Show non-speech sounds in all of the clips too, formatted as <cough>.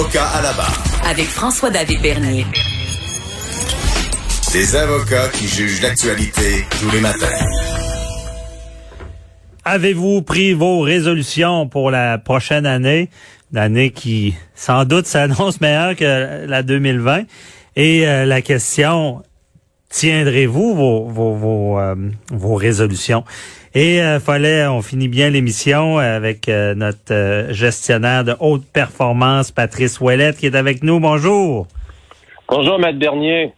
Avocat à la barre. Avec François-David Bernier. Des avocats qui jugent l'actualité tous les matins. Avez-vous pris vos résolutions pour la prochaine année? L'année qui, sans doute, <laughs> s'annonce meilleure que la 2020. Et euh, la question, tiendrez-vous vos, vos, vos, euh, vos résolutions? Et euh, fallait, on finit bien l'émission avec euh, notre gestionnaire de haute performance, Patrice Ouellette, qui est avec nous. Bonjour. Bonjour, Maître Bernier.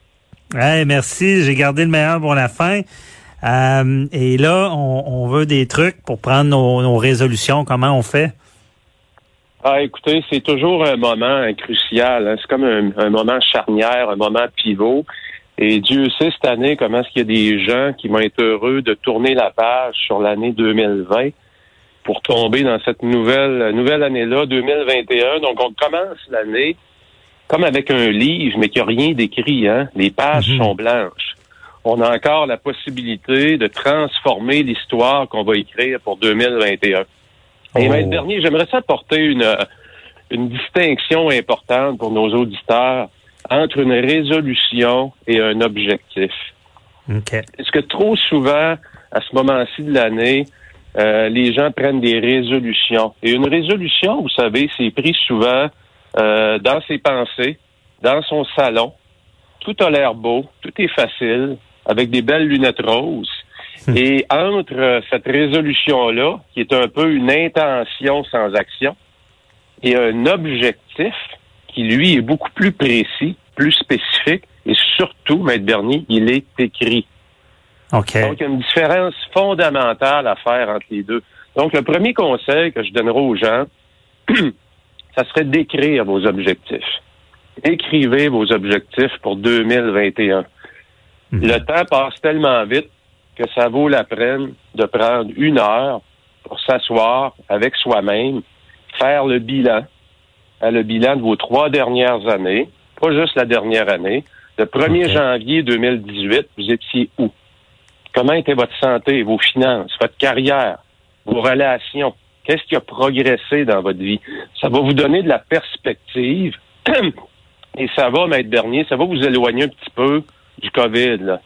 Hey, merci. J'ai gardé le meilleur pour la fin. Euh, et là, on, on, veut des trucs pour prendre nos, nos résolutions. Comment on fait? Ah, écoutez, c'est toujours un moment crucial. Hein. C'est comme un, un, moment charnière, un moment pivot. Et Dieu sait cette année comment est-ce qu'il y a des gens qui vont être heureux de tourner la page sur l'année 2020 pour tomber dans cette nouvelle nouvelle année-là, 2021. Donc, on commence l'année comme avec un livre, mais qui a rien d'écrit. Hein? Les pages Mhm. sont blanches. On a encore la possibilité de transformer l'histoire qu'on va écrire pour 2021. Et Oh. Maître Bernier, j'aimerais ça apporter une, une distinction importante pour nos auditeurs entre une résolution et un objectif. OK. Est-ce que trop souvent, à ce moment-ci de l'année, euh, les gens prennent des résolutions? Et une résolution, vous savez, c'est pris souvent euh, dans ses pensées, dans son salon. Tout a l'air beau, tout est facile, avec des belles lunettes roses. Et entre euh, cette résolution-là, qui est un peu une intention sans action, et un objectif qui, lui, est beaucoup plus précis, plus spécifique, et surtout, Maître Bernier, il est écrit. OK. Donc, il y a une différence fondamentale à faire entre les deux. Donc, le premier conseil que je donnerai aux gens, <clears throat> ça serait d'écrire vos objectifs. Écrivez vos objectifs pour 2021. Mhm. Le temps passe tellement vite que ça vaut la peine de prendre une heure pour s'asseoir avec soi-même, faire le bilan, le bilan de vos trois dernières années, pas juste la dernière année. Le 1er Ok. janvier 2018, vous étiez où? Comment était votre santé, vos finances, votre carrière, vos relations? Qu'est-ce qui a progressé dans votre vie? Ça va vous donner de la perspective <clears throat> et ça va, Maître Bernier, ça va vous éloigner un petit peu du COVID. Là.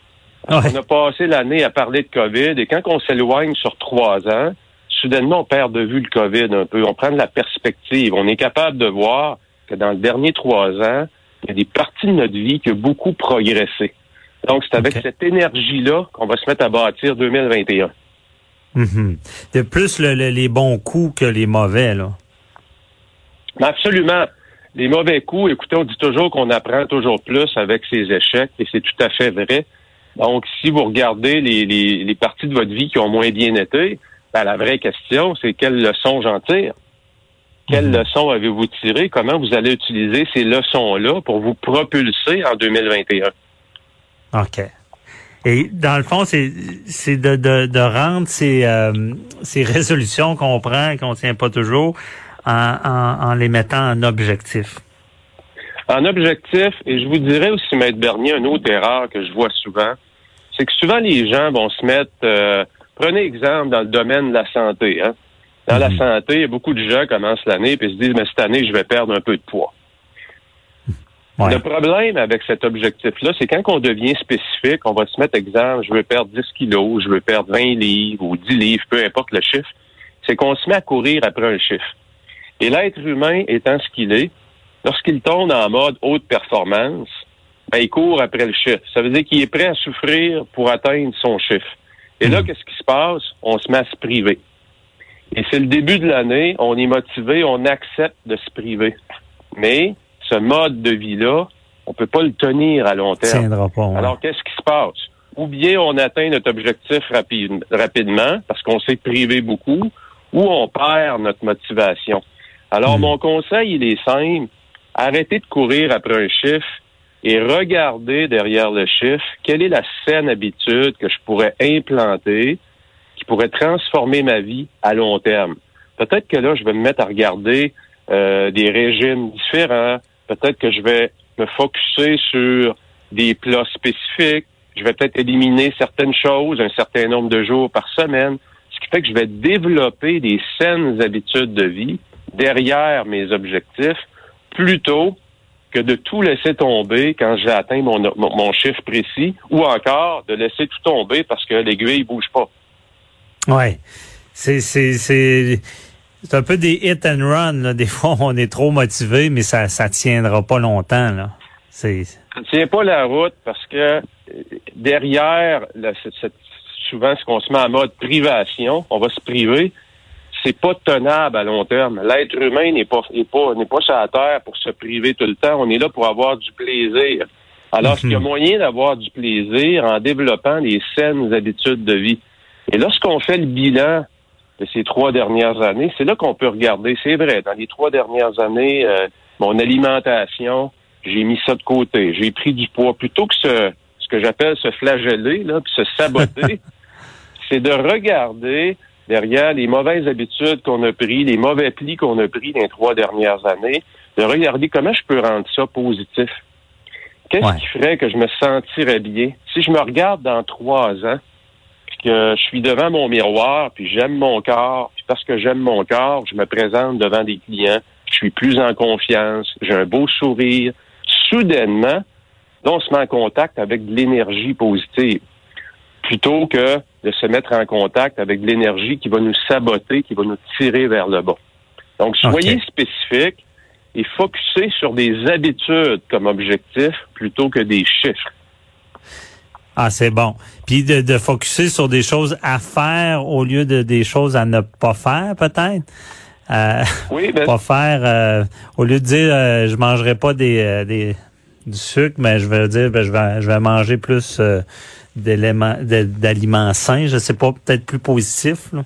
Ouais. On a passé l'année à parler de COVID et quand on s'éloigne sur trois ans, soudainement, on perd de vue le COVID un peu. On prend de la perspective. On est capable de voir que dans le dernier trois ans, il y a des parties de notre vie qui ont beaucoup progressé. Donc, c'est avec cette énergie-là qu'on va se mettre à bâtir 2021. Mhm. De plus le- le- les bons coups que les mauvais, là. Mais absolument. Les mauvais coups, écoutez, on dit toujours qu'on apprend toujours plus avec ses échecs, et c'est tout à fait vrai. Donc, si vous regardez les, les, les parties de votre vie qui ont moins bien été, ben, la vraie question, c'est quelles leçons j'en tire? Quelles Mhm. leçons avez-vous tirées? Comment vous allez utiliser ces leçons-là pour vous propulser en 2021? OK. Et dans le fond, c'est de, de, de rendre ces, euh, ces résolutions qu'on prend et qu'on tient pas toujours en, en, en les mettant en objectif. En objectif, et je vous dirais aussi, Maître Bernier, une autre erreur que je vois souvent, c'est que souvent les gens vont se mettre, euh, prenez exemple dans le domaine de la santé. Hein? Dans la Mhm. santé, beaucoup de gens commencent l'année et se disent, mais cette année, je vais perdre un peu de poids. Ouais. Le problème avec cet objectif-là, c'est quand on devient spécifique, on va se mettre exemple, je veux perdre 10 kilos, je veux perdre 20 livres ou 10 livres, peu importe le chiffre, c'est qu'on se met à courir après un chiffre. Et l'être humain étant ce qu'il est, lorsqu'il tombe en mode haute performance, ben, il court après le chiffre. Ça veut dire qu'il est prêt à souffrir pour atteindre son chiffre. Et là, Mhm. qu'est-ce qui se passe? On se met à se priver. Et c'est le début de l'année, on est motivé, on accepte de se priver. Mais ce mode de vie-là, on peut pas le tenir à long terme. tiendra pas. ouais. Alors, qu'est-ce qui se passe? Ou bien on atteint notre objectif rapide- rapidement parce qu'on s'est privé beaucoup, ou on perd notre motivation. Alors, Hmm. mon conseil, il est simple. Arrêtez de courir après un chiffre et regardez derrière le chiffre quelle est la saine habitude que je pourrais implanter qui pourrait transformer ma vie à long terme. Peut-être que là, je vais me mettre à regarder euh, des régimes différents. Peut-être que je vais me focuser sur des plats spécifiques. Je vais peut-être éliminer certaines choses un certain nombre de jours par semaine. Ce qui fait que je vais développer des saines habitudes de vie derrière mes objectifs plutôt que de tout laisser tomber quand j'ai atteint mon, mon, mon chiffre précis ou encore de laisser tout tomber parce que l'aiguille bouge pas. Ouais. C'est, c'est, c'est, c'est un peu des hit and run. Là. Des <laughs> fois, on est trop motivé, mais ça, ça tiendra pas longtemps. Là. C'est. Ça ne tient pas la route parce que euh, derrière cette- souvent ce qu'on se met en mode privation, on va se priver, c'est pas tenable à long terme. L'être humain n'est pas n'est pas n'est pas sur la terre pour se priver tout le temps. On est là pour avoir du plaisir. Alors, est-ce qu'il y a moyen d'avoir du plaisir en développant les saines habitudes de vie? Et lorsqu'on fait le bilan de ces trois dernières années, c'est là qu'on peut regarder. C'est vrai, dans les trois dernières années, euh, mon alimentation, j'ai mis ça de côté. J'ai pris du poids. Plutôt que ce, ce que j'appelle se flageller, là, puis se saboter, <laughs> c'est de regarder derrière les mauvaises habitudes qu'on a pris, les mauvais plis qu'on a pris dans les trois dernières années, de regarder comment je peux rendre ça positif. Qu'est-ce Ouais. qui ferait que je me sentirais bien? Si je me regarde dans trois ans, puis que je suis devant mon miroir, puis j'aime mon corps, puis parce que j'aime mon corps, je me présente devant des clients, je suis plus en confiance, j'ai un beau sourire. Soudainement, on se met en contact avec de l'énergie positive plutôt que de se mettre en contact avec de l'énergie qui va nous saboter, qui va nous tirer vers le bas. Donc, soyez Ok. spécifique et focussez sur des habitudes comme objectif plutôt que des chiffres. Ah, c'est bon. Puis de, de focuser sur des choses à faire au lieu de des choses à ne pas faire, peut-être? Euh, Oui, ben, pas faire euh, au lieu de dire euh, je mangerai pas des, euh, des du sucre, mais je vais dire ben, je vais je vais manger plus d'éléments d'aliments sains. Je sais pas, peut-être plus positif. là.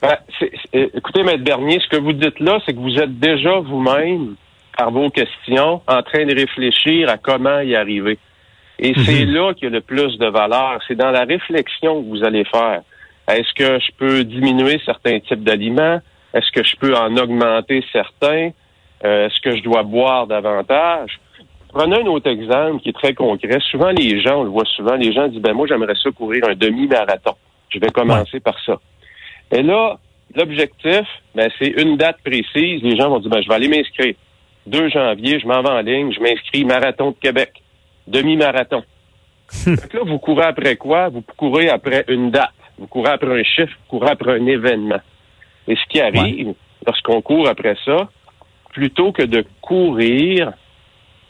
ben, c'est- écoutez, Maître Bernier, ce que vous dites là, c'est que vous êtes déjà vous-même, par vos questions, en train de réfléchir à comment y arriver. Et c'est là qu'il y a le plus de valeur. C'est dans la réflexion que vous allez faire. Est-ce que je peux diminuer certains types d'aliments? Est-ce que je peux en augmenter certains? Euh, Est-ce que je dois boire davantage? Prenez un autre exemple qui est très concret. Souvent, les gens, on le voit souvent, les gens disent, ben moi, j'aimerais ça courir un demi-marathon. Je vais commencer par ça. Et là, l'objectif, ben, c'est une date précise. Les gens vont dire, ben, je vais aller m'inscrire. 2 janvier, je m'en vais en ligne, je m'inscris Marathon de Québec. Demi-marathon. Fait que là, vous courez après quoi? Vous courez après une date. Vous courez après un chiffre, vous courez après un événement. Et ce qui arrive, lorsqu'on court après ça, plutôt que de courir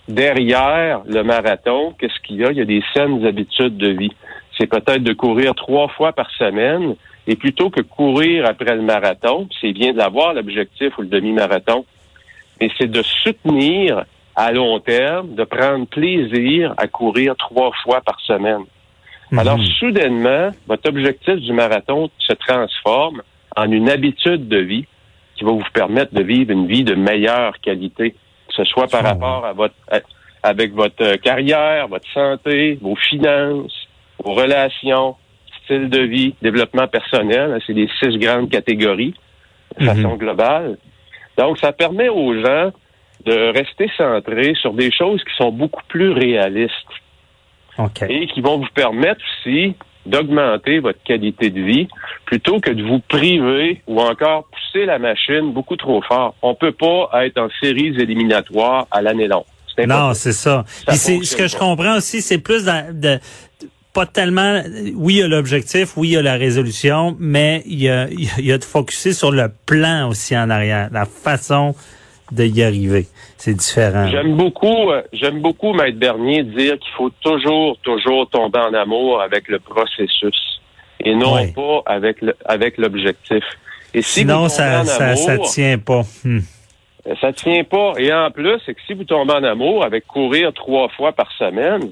derrière le marathon, qu'est-ce qu'il y a? Il y a des saines habitudes de vie. C'est peut-être de courir trois fois par semaine. Et plutôt que courir après le marathon, c'est bien de l'avoir, l'objectif ou le demi-marathon, mais c'est de soutenir à long terme, de prendre plaisir à courir trois fois par semaine. Alors, Mhm. soudainement, votre objectif du marathon se transforme en une habitude de vie qui va vous permettre de vivre une vie de meilleure qualité, que ce soit par rapport à votre, à- avec votre euh, carrière, votre santé, vos finances, vos relations, style de vie, développement personnel. hein, C'est les six grandes catégories de Mhm. façon globale. Donc, ça permet aux gens de rester centrés sur des choses qui sont beaucoup plus réalistes et qui vont vous permettre aussi d'augmenter votre qualité de vie plutôt que de vous priver ou encore pousser la machine beaucoup trop fort. On peut pas être en séries éliminatoires à l'année longue. Non, c'est ça. C'est ce que je comprends aussi, c'est plus dans, de pas tellement. Oui, il y a l'objectif, oui, il y a la résolution, mais il y a, il y a- il y a de focuser sur le plan aussi en arrière, la façon de y arriver. C'est différent. J'aime beaucoup, euh, j'aime beaucoup, Maître Bernier, dire qu'il faut toujours, toujours tomber en amour avec le processus et non Ouais. pas avec le, avec l'objectif. Et si Sinon, ça, ça, tient pas. Hmm. Euh, Ça tient pas. Et en plus, c'est que si vous tombez en amour avec courir trois fois par semaine,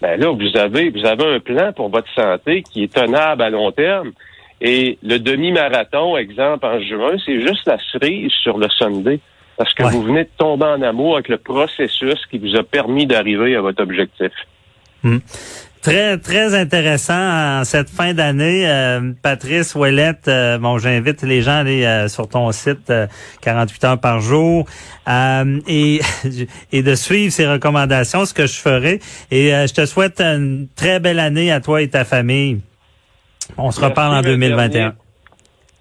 ben là, vous avez, vous avez un plan pour votre santé qui est tenable à long terme. Et le demi-marathon, exemple, en juin, c'est juste la cerise sur le Sunday. Parce que Ouais. vous venez de tomber en amour avec le processus qui vous a permis d'arriver à votre objectif. Très, très intéressant en cette fin d'année. Euh, Patrice Ouellette, euh, bon, j'invite les gens à aller euh, sur ton site euh, 48 heures par jour euh, et, <laughs> et de suivre ces recommandations, ce que je ferai. Et euh, je te souhaite une très belle année à toi et ta famille. On se Merci, reparle en M. 2021. Bernier.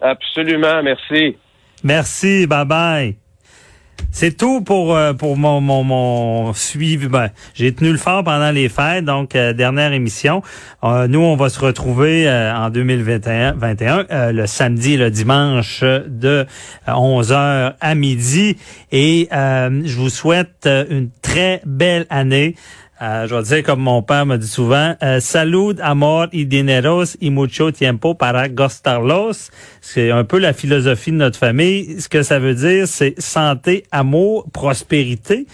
Absolument, merci. Merci, bye bye. C'est tout pour euh, pour mon mon mon suivi. Ben, j'ai tenu le fort pendant les fêtes, donc euh, dernière émission. Euh, nous, on va se retrouver euh, en 2021, 21, euh, le samedi, et le dimanche de 11h à midi, et je vous souhaite une très belle année. Euh, je vais dire comme mon père me dit souvent, euh, salud, amor y dineros y mucho tiempo para gastarlos. C'est un peu la philosophie de notre famille. Ce que ça veut dire, c'est santé, amour, prospérité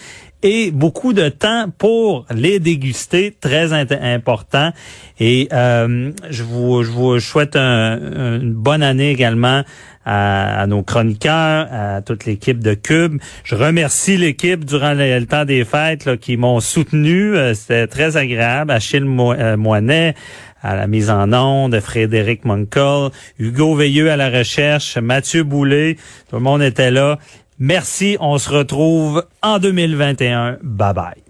et beaucoup de temps pour les déguster, très important. Et euh, je, vous, je vous souhaite un- une bonne année également à, nos chroniqueurs, à toute l'équipe de Cube. Je remercie l'équipe durant le, temps des fêtes là, qui m'ont soutenu. Euh, C'était très agréable. Achille euh, Moinet à la mise en onde, Frédéric Monkel, Hugo Veilleux à la recherche, Mathieu Boulet. Tout le monde était là. Merci. On se retrouve en 2021. Bye bye.